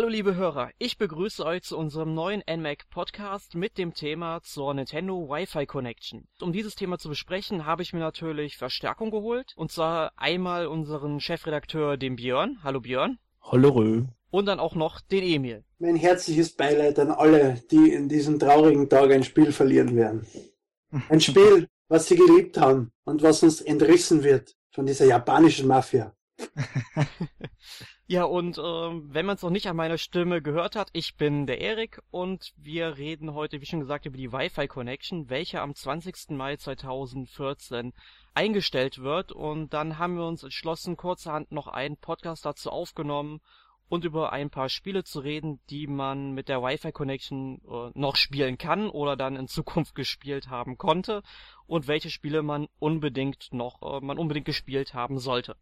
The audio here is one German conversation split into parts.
Hallo liebe Hörer, ich begrüße euch zu unserem neuen NMAC Podcast mit dem Thema zur Nintendo Wi-Fi Connection. Um dieses Thema zu besprechen, habe ich mir natürlich Verstärkung geholt. Und zwar einmal unseren Chefredakteur, den Björn. Hallo Björn. Hallo. Und dann auch noch den Emil. Mein herzliches Beileid an alle, die in diesem traurigen Tag ein Spiel verlieren werden. Ein Spiel, was sie geliebt haben und was uns entrissen wird von dieser japanischen Mafia. ja, und äh, wenn man es noch nicht an meiner Stimme gehört hat, ich bin der Erik und wir reden heute, wie schon gesagt, über die Wi-Fi Connection, welche am 20. Mai 2014 eingestellt wird. Und dann haben wir uns entschlossen, kurzerhand noch einen Podcast dazu aufgenommen und über ein paar Spiele zu reden, die man mit der Wi-Fi Connection äh, noch spielen kann oder dann in Zukunft gespielt haben konnte und welche Spiele man unbedingt noch äh, man unbedingt gespielt haben sollte.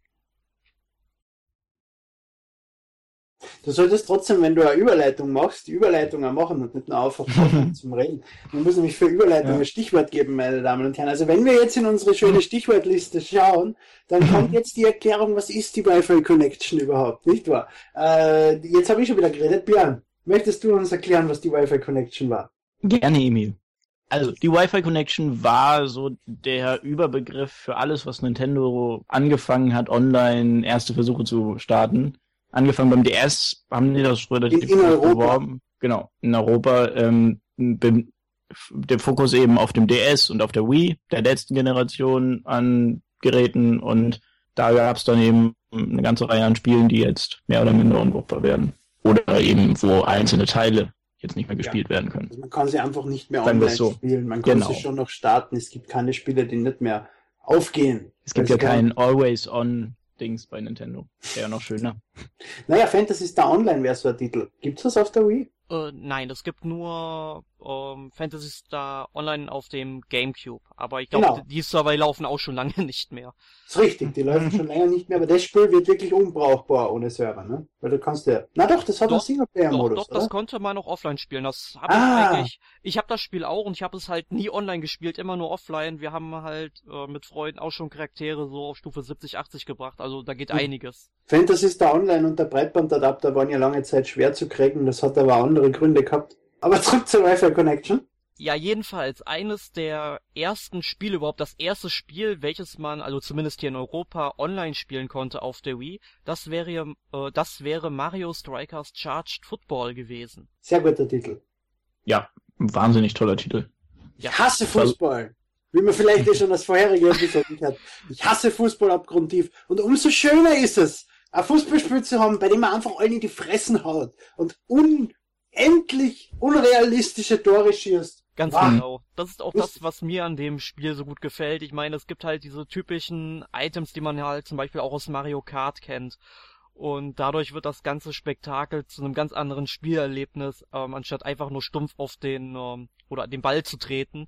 Du solltest trotzdem, wenn du eine Überleitung machst, die Überleitung auch machen und nicht nur einfach zum Reden. Man muss nämlich für Überleitung ja. ein Stichwort geben, meine Damen und Herren. Also wenn wir jetzt in unsere schöne Stichwortliste schauen, dann kommt jetzt die Erklärung, was ist die Wi-Fi Connection überhaupt, nicht wahr? Äh, jetzt habe ich schon wieder geredet. Björn, möchtest du uns erklären, was die Wi-Fi Connection war? Gerne, Emil. Also, die Wi-Fi Connection war so der Überbegriff für alles, was Nintendo angefangen hat, online erste Versuche zu starten angefangen beim DS, haben die das relativ in, in Europa. beworben. Genau, in Europa. Ähm, der Fokus eben auf dem DS und auf der Wii, der letzten Generation an Geräten und da gab es dann eben eine ganze Reihe an Spielen, die jetzt mehr oder minder unbrauchbar werden. Oder eben, wo einzelne Teile jetzt nicht mehr gespielt ja. werden können. Also man kann sie einfach nicht mehr online so. spielen. Man kann genau. sie schon noch starten. Es gibt keine Spiele, die nicht mehr aufgehen. Es gibt ja keinen Always-On Dings bei Nintendo. Wäre ja noch schöner. Naja, Fantasy Star Online wäre so ein Titel. Gibt's das auf der Wii? Äh, nein, es gibt nur ähm, Fantasy Star Online auf dem Gamecube. Aber ich glaube, genau. die Server laufen auch schon lange nicht mehr. Das ist richtig, die laufen schon länger nicht mehr, aber das Spiel wird wirklich unbrauchbar ohne Server, ne? Weil du kannst ja. Na doch, das hat doch, einen Singleplayer-Modus. Doch, doch das konnte man auch offline spielen. Das habe ah. ich eigentlich. Ich habe das Spiel auch und ich habe es halt nie online gespielt, immer nur offline. Wir haben halt äh, mit Freunden auch schon Charaktere so auf Stufe 70, 80 gebracht. Also da geht hm. einiges. Fantasy Star Online und der Breitbandadapter waren ja lange Zeit schwer zu kriegen. Das hat aber andere Gründe gehabt. Aber zurück zur Wi-Fi Connection. Ja, jedenfalls eines der ersten Spiele überhaupt, das erste Spiel, welches man, also zumindest hier in Europa, online spielen konnte auf der Wii, das wäre, äh, das wäre Mario Strikers Charged Football gewesen. Sehr guter Titel. Ja, wahnsinnig toller Titel. Ich hasse Fußball. Wie man vielleicht eh schon das vorherige Episode hat. Ich hasse Fußball abgrundtief. Und umso schöner ist es, ein Fußballspiel zu haben, bei dem man einfach allen in die Fressen haut und unendlich unrealistische Tore schießt. Ganz Mann. genau. Das ist auch das, was mir an dem Spiel so gut gefällt. Ich meine, es gibt halt diese typischen Items, die man halt zum Beispiel auch aus Mario Kart kennt. Und dadurch wird das ganze Spektakel zu einem ganz anderen Spielerlebnis, ähm, anstatt einfach nur stumpf auf den ähm, oder den Ball zu treten.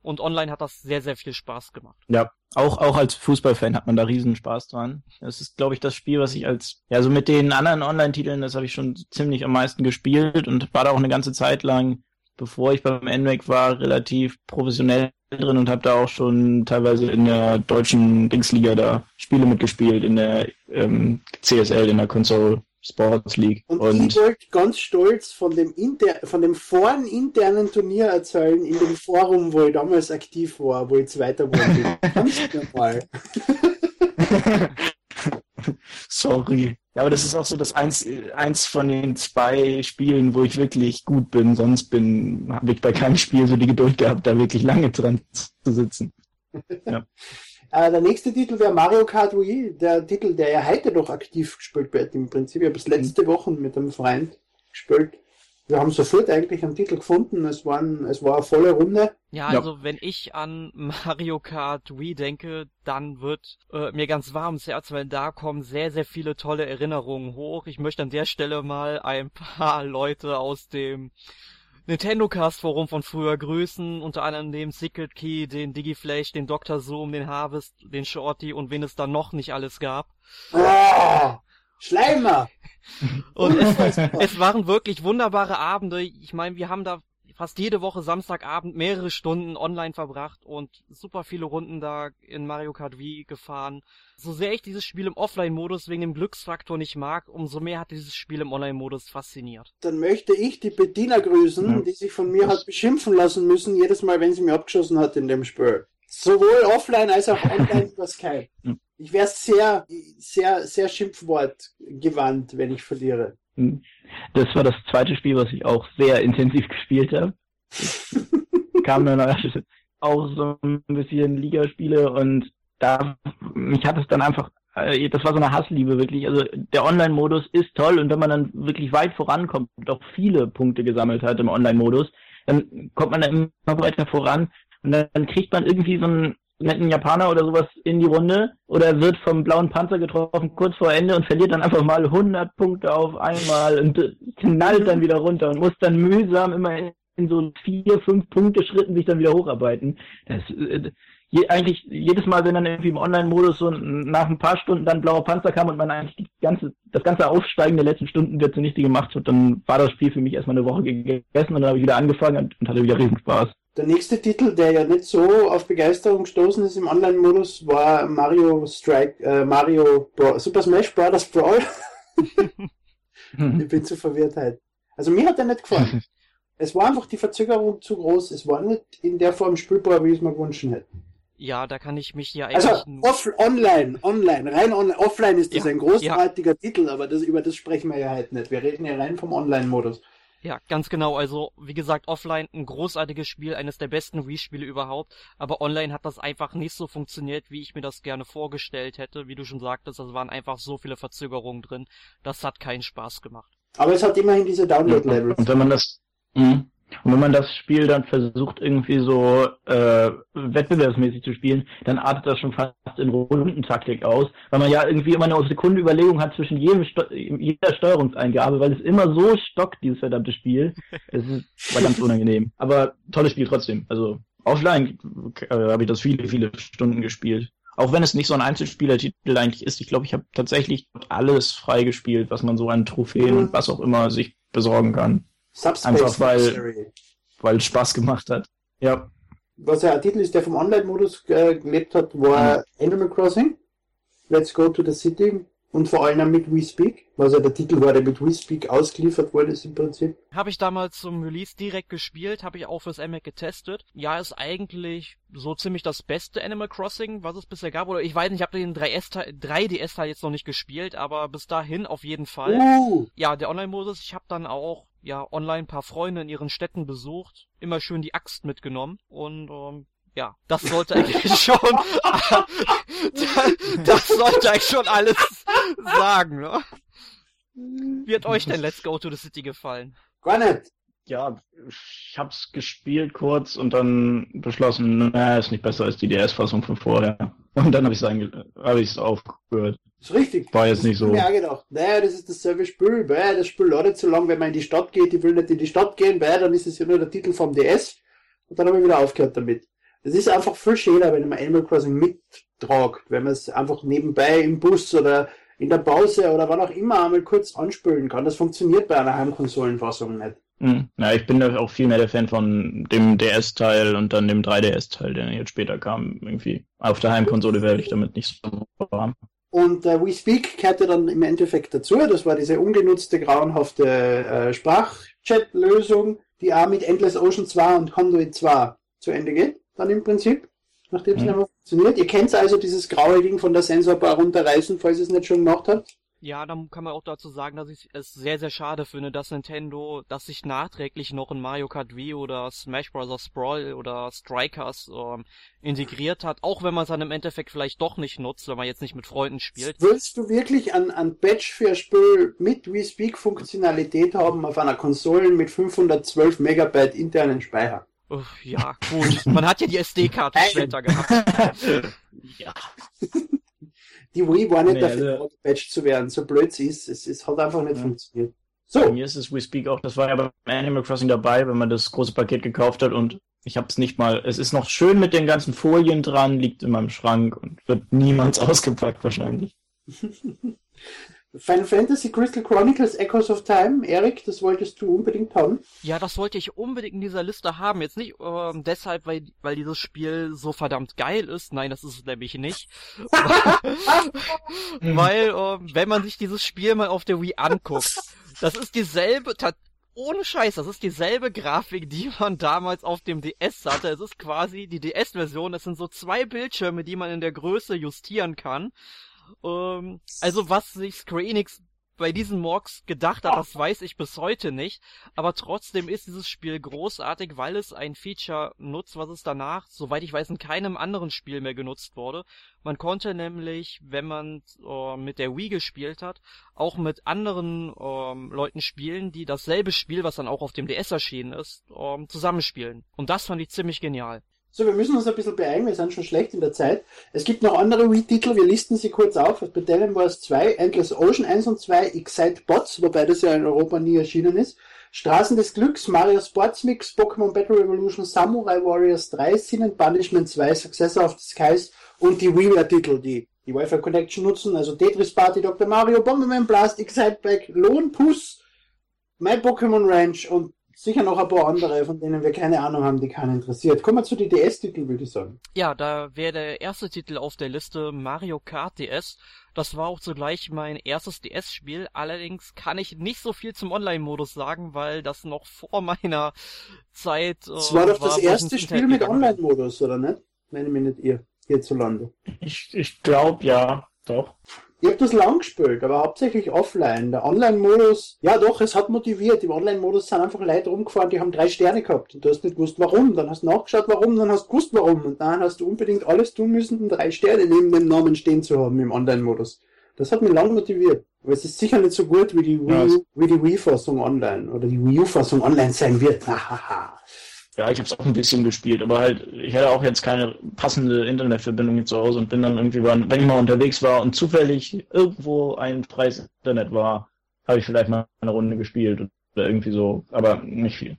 Und online hat das sehr, sehr viel Spaß gemacht. Ja, auch, auch als Fußballfan hat man da riesen Spaß dran. Das ist, glaube ich, das Spiel, was ich als, ja, so mit den anderen Online-Titeln, das habe ich schon ziemlich am meisten gespielt und war da auch eine ganze Zeit lang bevor ich beim NMAC war, relativ professionell drin und habe da auch schon teilweise in der deutschen Dingsliga da Spiele mitgespielt, in der ähm, CSL, in der Console Sports League. Und, und ich wollte ganz stolz von dem, inter von dem vorn internen Turnier erzählen, in dem Forum, wo ich damals aktiv war, wo ich Zweiter wurde. ganz normal. Sorry. Ja, aber das ist auch so das eins, eins von den zwei Spielen, wo ich wirklich gut bin. Sonst bin, habe ich bei keinem Spiel so die Geduld gehabt, da wirklich lange dran zu sitzen. Ja. äh, der nächste Titel wäre Mario Kart Wii, der Titel, der ja heute noch aktiv gespielt wird im Prinzip. Ich habe es letzte Woche mit einem Freund gespielt wir haben sofort eigentlich einen Titel gefunden. Es, waren, es war eine volle Runde. Ja, also ja. wenn ich an Mario Kart Wii denke, dann wird äh, mir ganz warm ins Herz, weil da kommen sehr, sehr viele tolle Erinnerungen hoch. Ich möchte an der Stelle mal ein paar Leute aus dem Nintendo Cast Forum von früher grüßen, unter anderem den Secret Key, den Digiflash, den Dr. Zoom, den Harvest, den Shorty und wen es da noch nicht alles gab. Oh, Schleimer! Und es, es, waren wirklich wunderbare Abende. Ich meine, wir haben da fast jede Woche Samstagabend mehrere Stunden online verbracht und super viele Runden da in Mario Kart Wii gefahren. So sehr ich dieses Spiel im Offline-Modus wegen dem Glücksfaktor nicht mag, umso mehr hat dieses Spiel im Online-Modus fasziniert. Dann möchte ich die Bediener grüßen, ja. die sich von mir hat beschimpfen lassen müssen, jedes Mal, wenn sie mir abgeschossen hat in dem Spiel. Sowohl offline als auch online über Skype. Ich wäre sehr, sehr, sehr schimpfwortgewandt, wenn ich verliere. Das war das zweite Spiel, was ich auch sehr intensiv gespielt habe. Kam dann auch so ein bisschen Ligaspiele und da mich hat es dann einfach äh, das war so eine Hassliebe wirklich. Also der Online-Modus ist toll und wenn man dann wirklich weit vorankommt und auch viele Punkte gesammelt hat im Online-Modus, dann kommt man da immer weiter voran und dann kriegt man irgendwie so einen netten Japaner oder sowas in die Runde oder wird vom blauen Panzer getroffen kurz vor Ende und verliert dann einfach mal 100 Punkte auf einmal und knallt dann wieder runter und muss dann mühsam immer in so vier, fünf Punkte Schritten sich dann wieder hocharbeiten. Das, äh, je, eigentlich jedes Mal, wenn dann irgendwie im Online-Modus so nach ein paar Stunden dann blauer Panzer kam und man eigentlich die ganze, das ganze Aufsteigen der letzten Stunden wieder zunichte gemacht hat, dann war das Spiel für mich erstmal eine Woche gegessen und dann habe ich wieder angefangen und, und hatte wieder riesen Spaß. Der nächste Titel, der ja nicht so auf Begeisterung gestoßen ist im Online-Modus, war Mario Strike, äh, Mario Bro Super Smash Bros. Brawl. ich bin zu verwirrt halt. Also mir hat er nicht gefallen. es war einfach die Verzögerung zu groß. Es war nicht in der Form spielbar, wie ich es mir gewünscht hätte. Ja, da kann ich mich ja also, eigentlich. Also off online, online, rein online. Offline ist das ja, ein großartiger ja. Titel, aber das, über das sprechen wir ja halt nicht. Wir reden ja rein vom Online-Modus. Ja, ganz genau. Also, wie gesagt, offline ein großartiges Spiel, eines der besten Wii-Spiele überhaupt. Aber online hat das einfach nicht so funktioniert, wie ich mir das gerne vorgestellt hätte. Wie du schon sagtest, es waren einfach so viele Verzögerungen drin. Das hat keinen Spaß gemacht. Aber es hat immerhin diese Download-Levels. Und wenn man das, mh, und wenn man das Spiel dann versucht, irgendwie so äh, wettbewerbsmäßig zu spielen, dann artet das schon fast in Rundentaktik aus, weil man ja irgendwie immer eine Sekunde Überlegung hat zwischen jedem Sto jeder Steuerungseingabe, weil es immer so stockt, dieses verdammte Spiel. Das ist, war ganz unangenehm. Aber tolles Spiel trotzdem. Also offline äh, habe ich das viele, viele Stunden gespielt. Auch wenn es nicht so ein Einzelspielertitel eigentlich ist. Ich glaube, ich habe tatsächlich alles freigespielt, was man so an Trophäen und was auch immer sich besorgen kann. Subspace Einfach weil, weil es Spaß gemacht hat. Ja. Was ja ein Titel ist, der vom Online-Modus äh, gelebt hat, war mhm. Animal Crossing. Let's Go to the City und vor allem mit WeSpeak, was ja der Titel war, der mit WeSpeak ausgeliefert wurde ist im Prinzip. Habe ich damals zum Release direkt gespielt, habe ich auch fürs MAC getestet. Ja, ist eigentlich so ziemlich das beste Animal Crossing, was es bisher gab. Oder ich weiß nicht, ich habe den 3DS-Teil jetzt noch nicht gespielt, aber bis dahin auf jeden Fall. Uh. Ja, der Online-Modus, ich habe dann auch ja online paar Freunde in ihren Städten besucht, immer schön die Axt mitgenommen und ähm, ja, das sollte eigentlich schon, das sollte eigentlich schon alles sagen, ne? Wie hat euch denn Let's Go to the City gefallen? Gar. Ja, ich hab's gespielt kurz und dann beschlossen, naja, ist nicht besser als die DS-Fassung von vorher. Und dann habe ich es hab ich's aufgehört. Ist richtig. War jetzt nicht so. Ich mir auch gedacht, naja, das ist dasselbe Spiel, bäh, das Spiel lautet so lang, wenn man in die Stadt geht, ich will nicht in die Stadt gehen, bäh, dann ist es ja nur der Titel vom DS. Und dann habe ich wieder aufgehört damit. Es ist einfach viel schöner, wenn man Animal Crossing mittragt, wenn man es einfach nebenbei im Bus oder in der Pause oder wann auch immer einmal kurz anspülen kann. Das funktioniert bei einer Heimkonsolenfassung nicht. Hm. Ja, ich bin da auch viel mehr der Fan von dem DS-Teil und dann dem 3DS-Teil, der jetzt später kam. Irgendwie auf der Heimkonsole werde ich damit nicht so warm. Und äh, WeSpeak kehrte dann im Endeffekt dazu. Das war diese ungenutzte, grauenhafte äh, Sprachchat-Lösung, die auch mit Endless Ocean 2 und Conduit 2 zu Ende geht dann im Prinzip, nachdem es mhm. nicht mehr funktioniert. Ihr kennt also dieses graue Ding von der Sensorbar runterreißen, falls ihr es nicht schon gemacht habt. Ja, dann kann man auch dazu sagen, dass ich es sehr, sehr schade finde, dass Nintendo, dass sich nachträglich noch in Mario Kart Wii oder Smash Bros. Brawl oder Strikers ähm, integriert hat, auch wenn man es dann im Endeffekt vielleicht doch nicht nutzt, wenn man jetzt nicht mit Freunden spielt. Willst du wirklich ein, ein Patch für ein Spiel mit Wii Speak Funktionalität haben auf einer Konsole mit 512 Megabyte internen Speicher? ja, gut. Man hat ja die SD-Karte später gehabt. ja. Die Wii war nicht nee, dafür, also, gepatcht zu werden. So blöd es ist, es, es hat einfach nicht ja. funktioniert. So. Bei mir ist es WeSpeak auch, das war ja bei Animal Crossing dabei, wenn man das große Paket gekauft hat und ich habe es nicht mal, es ist noch schön mit den ganzen Folien dran, liegt in meinem Schrank und wird niemals ausgepackt wahrscheinlich. Final Fantasy Crystal Chronicles Echoes of Time, Erik, das wolltest du unbedingt haben? Ja, das wollte ich unbedingt in dieser Liste haben. Jetzt nicht ähm, deshalb, weil, weil dieses Spiel so verdammt geil ist. Nein, das ist es nämlich nicht. weil, ähm, wenn man sich dieses Spiel mal auf der Wii anguckt, das ist dieselbe, ohne Scheiß, das ist dieselbe Grafik, die man damals auf dem DS hatte. Es ist quasi die DS-Version. Es sind so zwei Bildschirme, die man in der Größe justieren kann. Ähm, also was sich Square Enix bei diesen Morgs gedacht hat, das weiß ich bis heute nicht. Aber trotzdem ist dieses Spiel großartig, weil es ein Feature nutzt, was es danach, soweit ich weiß, in keinem anderen Spiel mehr genutzt wurde. Man konnte nämlich, wenn man äh, mit der Wii gespielt hat, auch mit anderen ähm, Leuten spielen, die dasselbe Spiel, was dann auch auf dem DS erschienen ist, ähm, zusammenspielen. Und das fand ich ziemlich genial. So, wir müssen uns ein bisschen beeilen, wir sind schon schlecht in der Zeit. Es gibt noch andere Wii-Titel, wir listen sie kurz auf. Battalion Wars 2, Endless Ocean 1 und 2, Excite Bots, wobei das ja in Europa nie erschienen ist. Straßen des Glücks, Mario Sports Mix, Pokémon Battle Revolution, Samurai Warriors 3, Sin and Punishment 2, Successor of the Skies und die WiiWare-Titel, die die Wi-Fi Connection nutzen, also Tetris Party, Dr. Mario, Bomberman Blast, Excite Back, Lone Puss, My Pokémon Ranch und sicher noch ein paar andere, von denen wir keine Ahnung haben, die keinen interessiert. Kommen wir zu den DS-Titeln, würde ich sagen. Ja, da wäre der erste Titel auf der Liste Mario Kart DS. Das war auch zugleich mein erstes DS-Spiel. Allerdings kann ich nicht so viel zum Online-Modus sagen, weil das noch vor meiner Zeit. Das äh, war doch war, das erste Spiel mit Online-Modus, oder nicht? Meine mich nicht ihr hierzulande. Ich, ich glaube ja, doch. Ich habe das lang gespielt, aber hauptsächlich offline. Der Online-Modus, ja doch, es hat motiviert. Im Online-Modus sind einfach Leute rumgefahren, die haben drei Sterne gehabt. Und du hast nicht gewusst, warum. Dann hast du nachgeschaut, warum, dann hast du gewusst, warum. Und dann hast du unbedingt alles tun müssen, um drei Sterne neben dem Namen stehen zu haben im Online-Modus. Das hat mich lang motiviert. Aber es ist sicher nicht so gut wie die Wii, ja, wie die Wii-Fassung online oder die Wii U-Fassung online sein wird. Hahaha. Ja, ich habe es auch ein bisschen gespielt, aber halt, ich hatte auch jetzt keine passende Internetverbindung hier zu Hause und bin dann irgendwie, wenn ich mal unterwegs war und zufällig irgendwo ein freies Internet war, habe ich vielleicht mal eine Runde gespielt oder irgendwie so, aber nicht viel.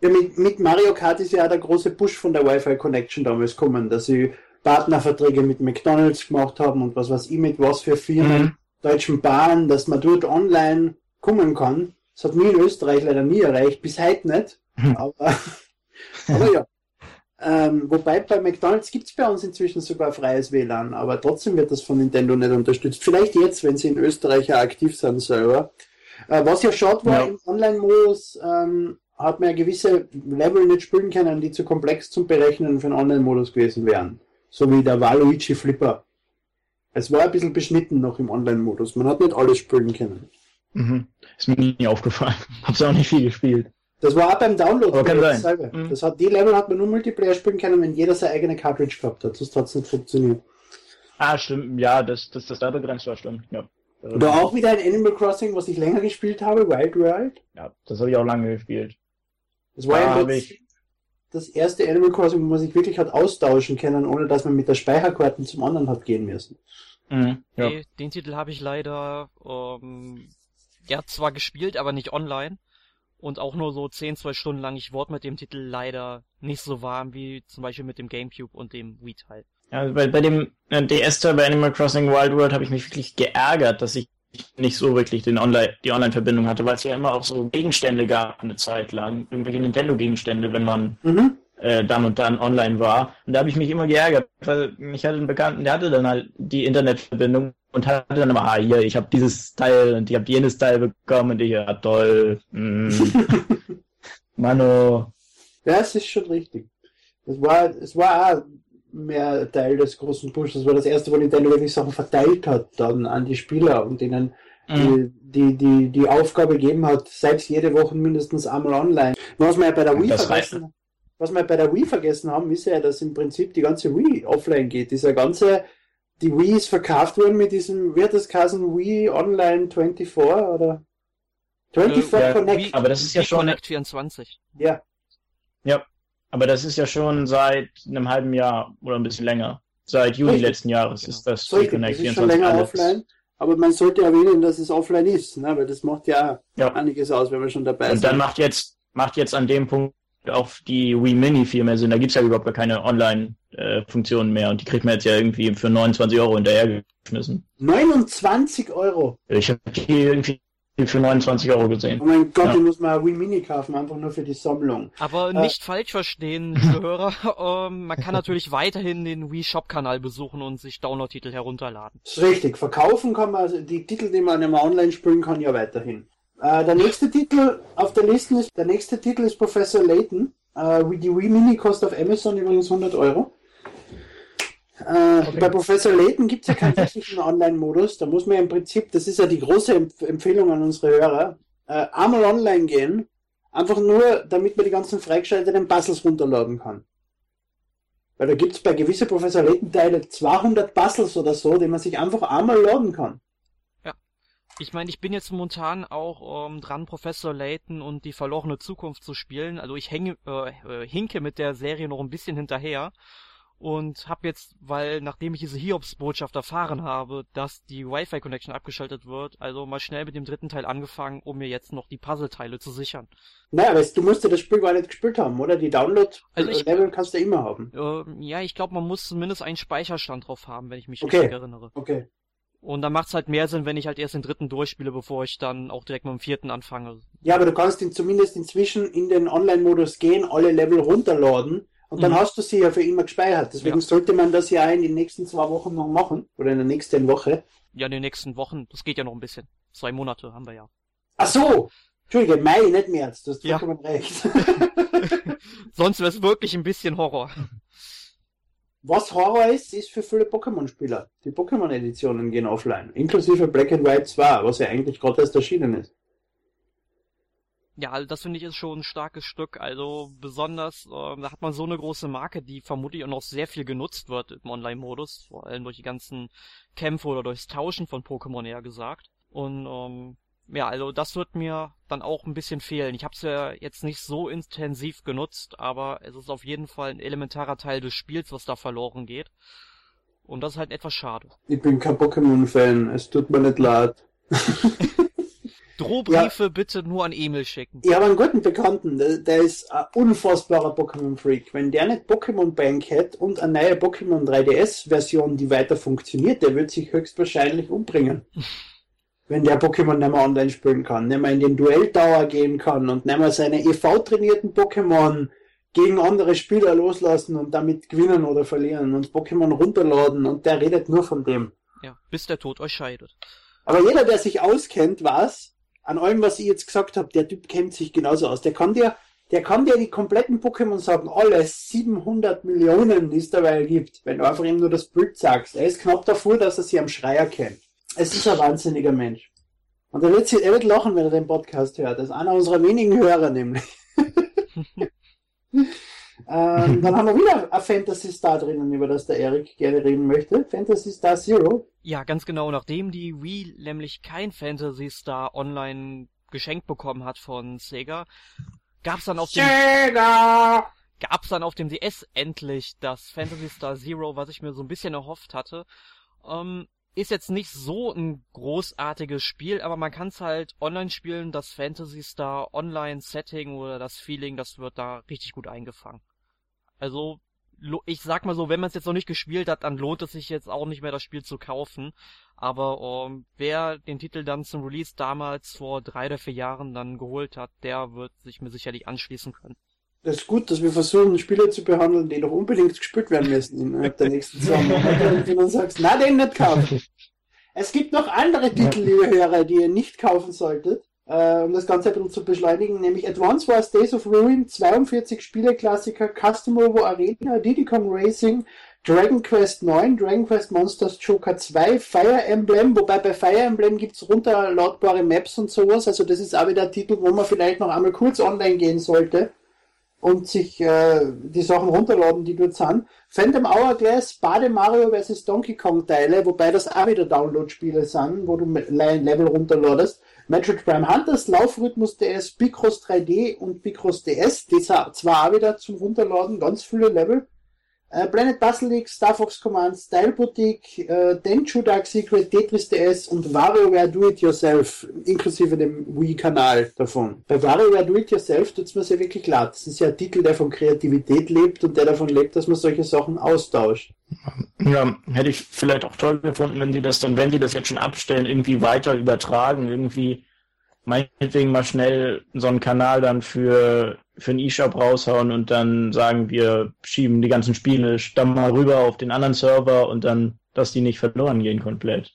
Ja, mit, mit Mario Kart ist ja der große Push von der Wi-Fi Connection damals kommen, dass sie Partnerverträge mit McDonalds gemacht haben und was weiß ich mit was für Firmen, mhm. Deutschen Bahn, dass man dort online kommen kann. Das hat mir in Österreich leider nie erreicht, bis heute nicht. Mhm. Aber aber ja. Ähm, wobei bei McDonalds gibt es bei uns inzwischen sogar freies WLAN, aber trotzdem wird das von Nintendo nicht unterstützt. Vielleicht jetzt, wenn sie in Österreich ja aktiv sind selber. Äh, was ja schade war, ja. im Online-Modus ähm, hat man ja gewisse Level nicht spielen können, die zu komplex zum Berechnen für einen Online-Modus gewesen wären. So wie der Waluigi Flipper. Es war ein bisschen beschnitten noch im Online-Modus. Man hat nicht alles spielen können. Mhm. Ist mir nie aufgefallen. Hab's auch nicht viel gespielt. Das war auch beim Download Aber kann dasselbe. Mhm. Das hat, die Level hat man nur Multiplayer spielen können, wenn jeder seine eigene Cartridge gehabt hat. Das hat es nicht funktioniert. Ah, stimmt. Ja, das, das, das da begrenzt war, stimmt. Ja. Oder auch wieder ein Animal Crossing, was ich länger gespielt habe, Wild World. Ja, das habe ich auch lange gespielt. Das war ja ich... das erste Animal Crossing, wo man sich wirklich hat austauschen können, ohne dass man mit der Speicherkarte zum anderen hat gehen müssen. Mhm, ja. Den, den Titel habe ich leider ähm, ja zwar gespielt, aber nicht online und auch nur so 10, 12 Stunden lang. Ich wurde mit dem Titel leider nicht so warm wie zum Beispiel mit dem Gamecube und dem Wii-Teil. Ja, bei, bei dem äh, DS-Teil bei Animal Crossing Wild World habe ich mich wirklich geärgert, dass ich nicht so wirklich den Online, die Online-Verbindung hatte, weil es ja immer auch so Gegenstände gab eine Zeit lang, irgendwelche Nintendo-Gegenstände, wenn man mhm. äh, dann und dann online war. Und da habe ich mich immer geärgert, weil ich hatte einen Bekannten, der hatte dann halt die Internetverbindung und hatte dann immer, ah, hier, ich habe dieses Teil und ich habe jenes Teil bekommen und ich, ja, toll. Mm. Mano. Ja, es ist schon richtig. Es war, es war auch mehr Teil des großen Push. Das war das erste, wo Nintendo wirklich Sachen verteilt hat dann an die Spieler und denen mhm. die, die, die, die Aufgabe gegeben hat, selbst jede Woche mindestens einmal online. Was wir ja bei der Wii vergessen, was wir bei der Wii vergessen haben, ist ja, dass im Prinzip die ganze Wii offline geht. Dieser ganze die Wii ist verkauft worden mit diesem, wie hat das geheißen, Wii Online 24 oder? 24 äh, ja, Connect. Wii, aber das ist ja schon. Connect 24. Ja. Ja. Aber das ist ja schon seit einem halben Jahr oder ein bisschen länger. Seit Juli Richtig. letzten Jahres genau. ist das Wii Connect das ist 24 schon länger offline. Aber man sollte erwähnen, dass es offline ist, ne? weil das macht ja, ja. einiges aus, wenn man schon dabei ist. Und dann macht jetzt, macht jetzt an dem Punkt auf die Wii Mini viel mehr Sinn. Da gibt's ja überhaupt gar keine Online-Funktionen mehr und die kriegt man jetzt ja irgendwie für 29 Euro hinterhergeschmissen. 29 Euro? Ich habe die irgendwie für 29 Euro gesehen. Oh mein Gott, ja. die muss man Wii Mini kaufen, einfach nur für die Sammlung. Aber äh, nicht falsch verstehen, liebe Hörer. Ähm, man kann natürlich weiterhin den Wii Shop-Kanal besuchen und sich Download-Titel herunterladen. Das ist richtig. Verkaufen kann man also die Titel, die man immer online spielen kann, ja weiterhin. Äh, der nächste Titel auf der Liste ist, der nächste Titel ist Professor Layton. Äh, die Wii Mini kostet auf Amazon übrigens 100 Euro. Äh, okay. Bei Professor Layton gibt es ja keinen technischen Online-Modus. Da muss man ja im Prinzip, das ist ja die große Empf Empfehlung an unsere Hörer, äh, einmal online gehen, einfach nur, damit man die ganzen freigeschalteten Puzzles runterladen kann. Weil da gibt es bei gewissen Professor Layton-Teile 200 Puzzles oder so, die man sich einfach einmal laden kann. Ich meine, ich bin jetzt momentan auch ähm, dran, Professor Layton und die verlorene Zukunft zu spielen. Also ich hänge, äh, äh, hinke mit der Serie noch ein bisschen hinterher und habe jetzt, weil nachdem ich diese Hiobs-Botschaft erfahren habe, dass die Wi-Fi-Connection abgeschaltet wird, also mal schnell mit dem dritten Teil angefangen, um mir jetzt noch die Puzzleteile zu sichern. Naja, weißt du musst ja das Spiel gar nicht gespielt haben, oder? Die Download-Level also kannst du immer haben. Äh, ja, ich glaube, man muss zumindest einen Speicherstand drauf haben, wenn ich mich okay. richtig erinnere. Okay. Und dann macht's halt mehr Sinn, wenn ich halt erst den dritten durchspiele, bevor ich dann auch direkt mit dem vierten anfange. Ja, aber du kannst ihn zumindest inzwischen in den Online-Modus gehen, alle Level runterladen und dann mhm. hast du sie ja für immer gespeichert. Deswegen ja. sollte man das ja in den nächsten zwei Wochen noch machen. Oder in der nächsten Woche. Ja, in den nächsten Wochen. Das geht ja noch ein bisschen. Zwei Monate haben wir ja. Ach so! Entschuldige, Mai, nicht März. Du hast ja. vollkommen recht. Sonst wäre es wirklich ein bisschen Horror. Was Horror ist, ist für viele Pokémon-Spieler. Die Pokémon-Editionen gehen offline. Inklusive Black and White 2, was ja eigentlich gerade erst erschienen ist. Ja, also das finde ich ist schon ein starkes Stück. Also besonders, äh, da hat man so eine große Marke, die vermutlich auch noch sehr viel genutzt wird im Online-Modus, vor allem durch die ganzen Kämpfe oder durchs Tauschen von Pokémon eher gesagt. Und ähm, ja, also das wird mir dann auch ein bisschen fehlen. Ich habe es ja jetzt nicht so intensiv genutzt, aber es ist auf jeden Fall ein elementarer Teil des Spiels, was da verloren geht. Und das ist halt etwas schade. Ich bin kein Pokémon-Fan, es tut mir nicht leid. Drohbriefe ja. bitte nur an Emil schicken. Ich habe einen guten Bekannten, der, der ist ein unfassbarer Pokémon-Freak. Wenn der nicht Pokémon Bank hätte und eine neue Pokémon 3DS-Version, die weiter funktioniert, der wird sich höchstwahrscheinlich umbringen. wenn der Pokémon nicht mehr online spielen kann, nicht mehr in den Duelltower gehen kann und nicht mehr seine EV-trainierten Pokémon gegen andere Spieler loslassen und damit gewinnen oder verlieren und Pokémon runterladen und der redet nur von dem. Ja, bis der Tod euch scheidet. Aber jeder, der sich auskennt, weiß, an allem, was ich jetzt gesagt habe, der Typ kennt sich genauso aus. Der kann dir, der kann dir die kompletten Pokémon sagen, alle 700 Millionen, die es dabei gibt, wenn du einfach ihm nur das Bild sagst. Er ist knapp davor, dass er sie am Schreier kennt. Es ist ein wahnsinniger Mensch. Und er wird, er wird lachen, wenn er den Podcast hört. Das ist einer unserer wenigen Hörer nämlich. ähm, dann haben wir wieder ein Fantasy Star drinnen, über das der Erik gerne reden möchte. Fantasy Star Zero. Ja, ganz genau. Nachdem die Wii nämlich kein Fantasy Star online geschenkt bekommen hat von Sega, gab's dann auf dem Sega! gab's dann auf dem DS endlich das Fantasy Star Zero, was ich mir so ein bisschen erhofft hatte. Ähm, ist jetzt nicht so ein großartiges Spiel, aber man kann es halt online spielen. Das Fantasy Star Online Setting oder das Feeling, das wird da richtig gut eingefangen. Also, ich sag mal so, wenn man es jetzt noch nicht gespielt hat, dann lohnt es sich jetzt auch nicht mehr das Spiel zu kaufen. Aber um, ähm, wer den Titel dann zum Release damals vor drei oder vier Jahren dann geholt hat, der wird sich mir sicherlich anschließen können. Das ist gut, dass wir versuchen, Spiele zu behandeln, die doch unbedingt gespielt werden müssen innerhalb der nächsten Monate. Und dann sagst, na, den nicht kaufen. Es gibt noch andere Titel, liebe Hörer, die ihr nicht kaufen solltet, äh, um das Ganze ein bisschen zu beschleunigen, nämlich Advance Wars Days of Ruin, 42 Spieleklassiker, Custom Robo Arena, Diddy Kong Racing, Dragon Quest 9, Dragon Quest Monsters Joker 2, Fire Emblem, wobei bei Fire Emblem gibt's runterladbare Maps und sowas, also das ist auch wieder ein Titel, wo man vielleicht noch einmal kurz online gehen sollte und sich äh, die Sachen runterladen, die dort sind. Phantom Hourglass, Bade Mario vs. Donkey Kong Teile, wobei das auch wieder Download-Spiele sind, wo du Level runterladest. Metroid Prime Hunters, Laufrhythmus DS, Picross 3D und Picross DS, die sind zwar auch wieder zum Runterladen, ganz viele Level. Äh, Planet Puzzle League, Star Fox Command, Style Boutique, äh, Denchu Dark Secret, Tetris DS und WarioWare Do It Yourself, inklusive dem Wii-Kanal davon. Bei WarioWare Do It Yourself tut es mir sehr wirklich leid. Das ist ja ein Titel, der von Kreativität lebt und der davon lebt, dass man solche Sachen austauscht. Ja, hätte ich vielleicht auch toll gefunden, wenn sie das dann, wenn sie das jetzt schon abstellen, irgendwie weiter übertragen, irgendwie meinetwegen mal schnell so einen Kanal dann für, für einen E-Shop raushauen und dann sagen, wir schieben die ganzen Spiele dann mal rüber auf den anderen Server und dann, dass die nicht verloren gehen komplett.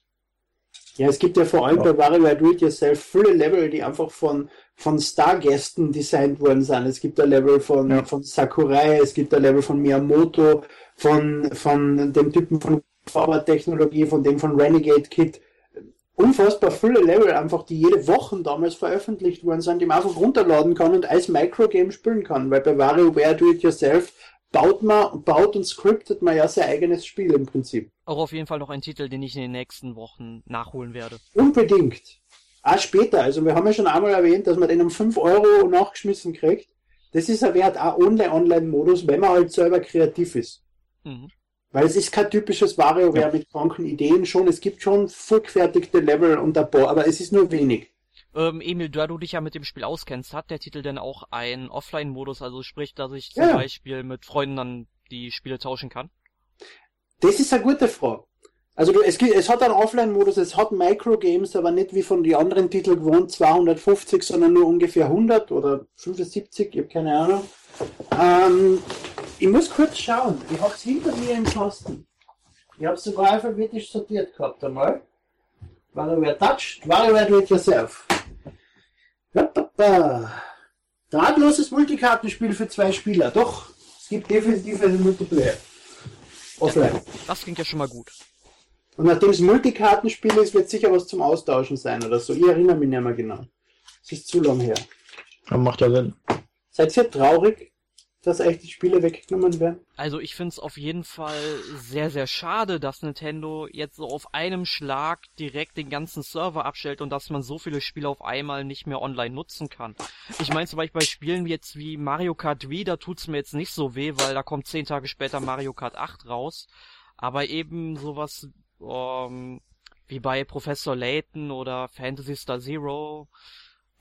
Ja, es gibt ja vor allem bei WarioWare Do It Yourself viele Level, die einfach von, von Stargästen designt worden sind. Es gibt ein Level von, ja. von Sakurai, es gibt ein Level von Miyamoto, von, von dem Typen von Forward-Technologie, von dem von Renegade Kit unfassbar viele Level einfach, die jede Woche damals veröffentlicht worden sind, die man einfach runterladen kann und als Microgame spielen kann, weil bei WarioWare Do It Yourself baut man, baut und scriptet man ja sein eigenes Spiel im Prinzip. Auch auf jeden Fall noch ein Titel, den ich in den nächsten Wochen nachholen werde. Unbedingt. Auch später. Also wir haben ja schon einmal erwähnt, dass man den um 5 Euro nachgeschmissen kriegt. Das ist ein Wert auch ohne Online-Modus, wenn man halt selber kreativ ist. Mhm. Weil es ist kein typisches WarioWare ja. mit kranken Ideen schon. Es gibt schon vorgefertigte Level und ein paar, aber es ist nur wenig. Ähm, Emil, da du dich ja mit dem Spiel auskennst, hat der Titel denn auch einen Offline-Modus, also sprich, dass ich zum ja. Beispiel mit Freunden dann die Spiele tauschen kann? Das ist eine gute Frage. Also du, es, es hat einen Offline-Modus, es hat Microgames, aber nicht wie von den anderen Titeln gewohnt 250, sondern nur ungefähr 100 oder 75, ich habe keine Ahnung. Ähm, ich muss kurz schauen. Ich habe es hinter mir im Kasten. Ich habe es sogar alphabetisch sortiert gehabt einmal. WarioWare Touch, WarioWare Do It Yourself. Drahtloses Multikartenspiel für zwei Spieler. Doch, es gibt definitiv einen Multiplayer. Offline. Das klingt ja schon mal gut. Und nachdem es Multikartenspiel ist, wird sicher was zum Austauschen sein oder so. Ich erinnere mich nicht mehr genau. Es ist zu lang her. Aber macht ja Sinn. Seid ihr traurig, dass echt die Spiele weggenommen werden? Also ich finde es auf jeden Fall sehr, sehr schade, dass Nintendo jetzt so auf einem Schlag direkt den ganzen Server abstellt und dass man so viele Spiele auf einmal nicht mehr online nutzen kann. Ich meine zum Beispiel bei Spielen jetzt wie Mario Kart Wii, da tut's mir jetzt nicht so weh, weil da kommt zehn Tage später Mario Kart 8 raus. Aber eben sowas ähm, wie bei Professor Layton oder Fantasy Star Zero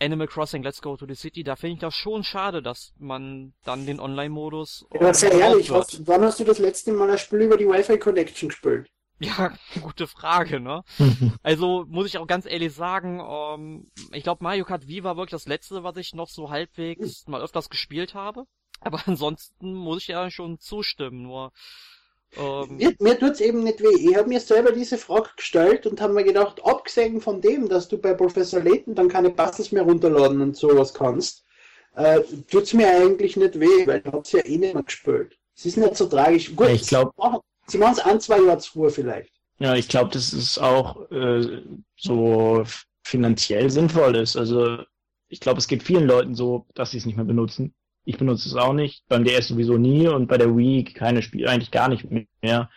Animal Crossing Let's Go to the City, da finde ich das schon schade, dass man dann den Online-Modus. Ja, sehr ehrlich, was, wann hast du das letzte Mal ein Spiel über die Wi-Fi Connection gespielt? Ja, gute Frage, ne? also muss ich auch ganz ehrlich sagen, ähm, ich glaube Mario Kart Wii war wirklich das letzte, was ich noch so halbwegs mal öfters gespielt habe. Aber ansonsten muss ich ja schon zustimmen, nur ähm, mir, mir tut's eben nicht weh. Ich habe mir selber diese Frage gestellt und habe mir gedacht, abgesehen von dem, dass du bei Professor Layton dann keine Puzzles mehr runterladen und sowas kannst, äh, tut's mir eigentlich nicht weh, weil du hab's ja eh nicht mehr gespielt. Es ist nicht so tragisch. Gut, ich glaube, sie machen es ein, zwei Jahre zu früh vielleicht. Ja, ich glaube, dass es auch äh, so finanziell sinnvoll ist. Also ich glaube, es geht vielen Leuten so, dass sie es nicht mehr benutzen. Ich benutze es auch nicht. Beim DS sowieso nie und bei der Wii keine Spiele, eigentlich gar nicht mehr.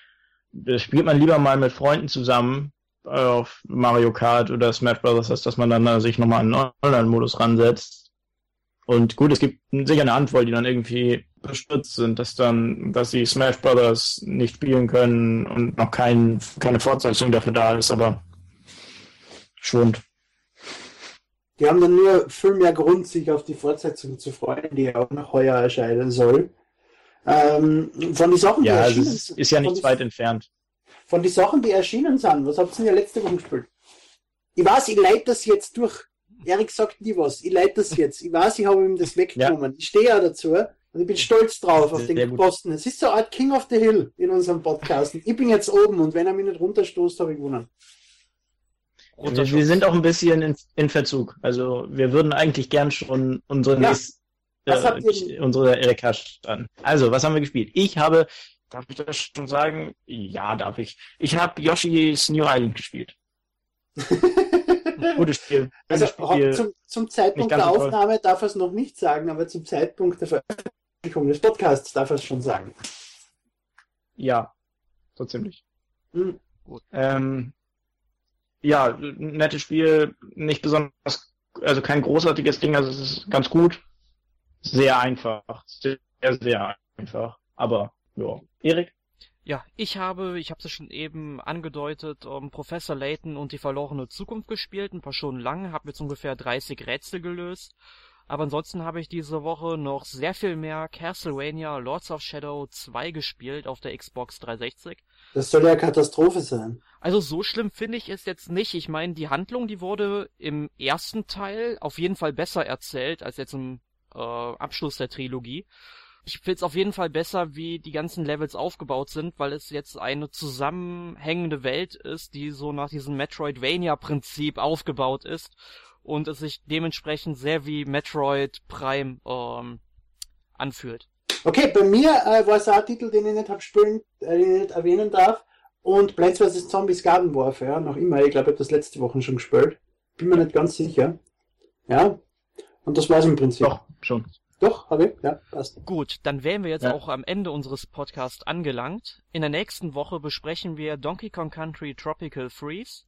Das spielt man lieber mal mit Freunden zusammen äh, auf Mario Kart oder Smash Bros., als dass man dann sich nochmal einen Online-Modus ransetzt. Und gut, es gibt sicher eine Handvoll, die dann irgendwie bestürzt sind, dass dann, dass sie Smash Brothers nicht spielen können und noch kein, keine Fortsetzung dafür da ist, aber Schwund. Die haben dann nur viel mehr Grund, sich auf die Fortsetzung zu freuen, die ja auch noch heuer erscheinen soll. Ähm, von den Sachen, die ja, erschienen sind. ist ja nicht weit entfernt. Von den Sachen, die erschienen sind, was habt ihr denn ja letzte Woche gespielt? Ich weiß, ich leite das jetzt durch. Erik sagt nie was. Ich leite das jetzt. Ich weiß, ich habe ihm das weggenommen. Ja. Ich stehe ja dazu und ich bin stolz drauf auf den Posten. Es ist so eine Art King of the Hill in unserem Podcast. Ich bin jetzt oben und wenn er mich nicht runterstoßt, habe ich gewonnen. Wir, wir, sind auch ein bisschen in, in, Verzug. Also wir würden eigentlich gern schon unsere ja. nächste, äh, unsere LK dann. Also, was haben wir gespielt? Ich habe, darf ich das schon sagen? Ja, darf ich. Ich habe Yoshi's New Island gespielt. Gutes Spiel. Also Spiel. Zum, zum, Zeitpunkt der Aufnahme toll. darf er es noch nicht sagen, aber zum Zeitpunkt der Veröffentlichung des Podcasts darf er es schon sagen. Ja, so ziemlich. Hm. Gut. Ähm, ja, nettes Spiel, nicht besonders, also kein großartiges Ding, also es ist ganz gut. Sehr einfach. Sehr, sehr einfach. Aber ja. Erik? Ja, ich habe, ich habe es schon eben angedeutet, um, Professor Layton und die verlorene Zukunft gespielt, ein paar Stunden lang, habe jetzt ungefähr 30 Rätsel gelöst. Aber ansonsten habe ich diese Woche noch sehr viel mehr Castlevania Lords of Shadow 2 gespielt auf der Xbox 360. Das soll ja Katastrophe sein. Also so schlimm finde ich es jetzt nicht. Ich meine, die Handlung, die wurde im ersten Teil auf jeden Fall besser erzählt als jetzt im äh, Abschluss der Trilogie. Ich finde es auf jeden Fall besser, wie die ganzen Levels aufgebaut sind, weil es jetzt eine zusammenhängende Welt ist, die so nach diesem Metroidvania-Prinzip aufgebaut ist und es sich dementsprechend sehr wie Metroid Prime ähm, anfühlt. Okay, bei mir äh, war es auch ein Titel, den ich nicht hab spielen, äh, den ich nicht erwähnen darf. Und Plants vs. Zombies Garden Warfare, noch immer. Ich glaube, ich habe das letzte Woche schon gespielt. Bin mir nicht ganz sicher. Ja. Und das war's im Prinzip. Doch, schon. Doch, habe ich? Ja, passt. Gut, dann wären wir jetzt Ja. auch am Ende unseres Podcasts angelangt. In der nächsten Woche besprechen wir Donkey Kong Country Tropical Freeze.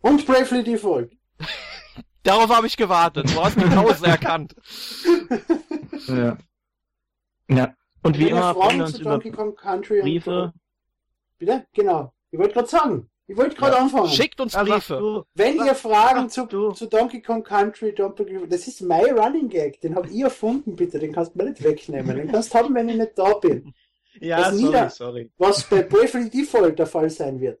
Und Bravely Default. Darauf habe ich gewartet. Du hast mich genauso erkannt. Ja. Ja. Und wie Wenn ihr immer freuen Fragen wir uns zu über Donkey Kong Country Briefe. und... Bitte? Genau. Ich wollte gerade sagen. Ich wollte gerade anfangen. Schickt uns Briefe. du. Wenn ihr Fragen zu, zu Donkey Kong Country, Donkey, das ist mein Running Gag, den hab ich erfunden, bitte, den kannst du mir nicht wegnehmen. Den kannst du haben, wenn ich nicht da bin. Ja, Das sorry, Nieder- sorry. Was bei Bravely Default der Fall sein wird.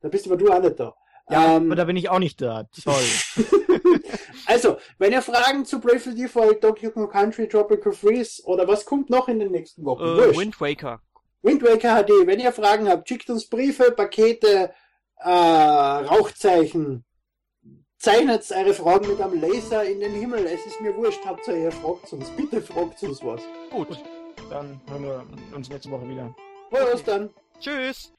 Da bist aber du auch nicht da. Ja, Ähm, aber da bin ich auch nicht da. Toll. also, wenn ihr Fragen zu Bravely Default, Donkey Kong Country, Tropical Freeze oder was kommt noch in den nächsten Wochen? Äh. Wind Waker. Wind Waker HD, wenn ihr Fragen habt, schickt uns Briefe, Pakete, äh, Rauchzeichen. Zeichnet eure Fragen mit einem Laser in den Himmel. Es ist mir wurscht, habt ihr, fragt uns. Bitte fragt uns was. Gut. Dann hören wir uns nächste Woche wieder. Frohe Ostern. Tschüss.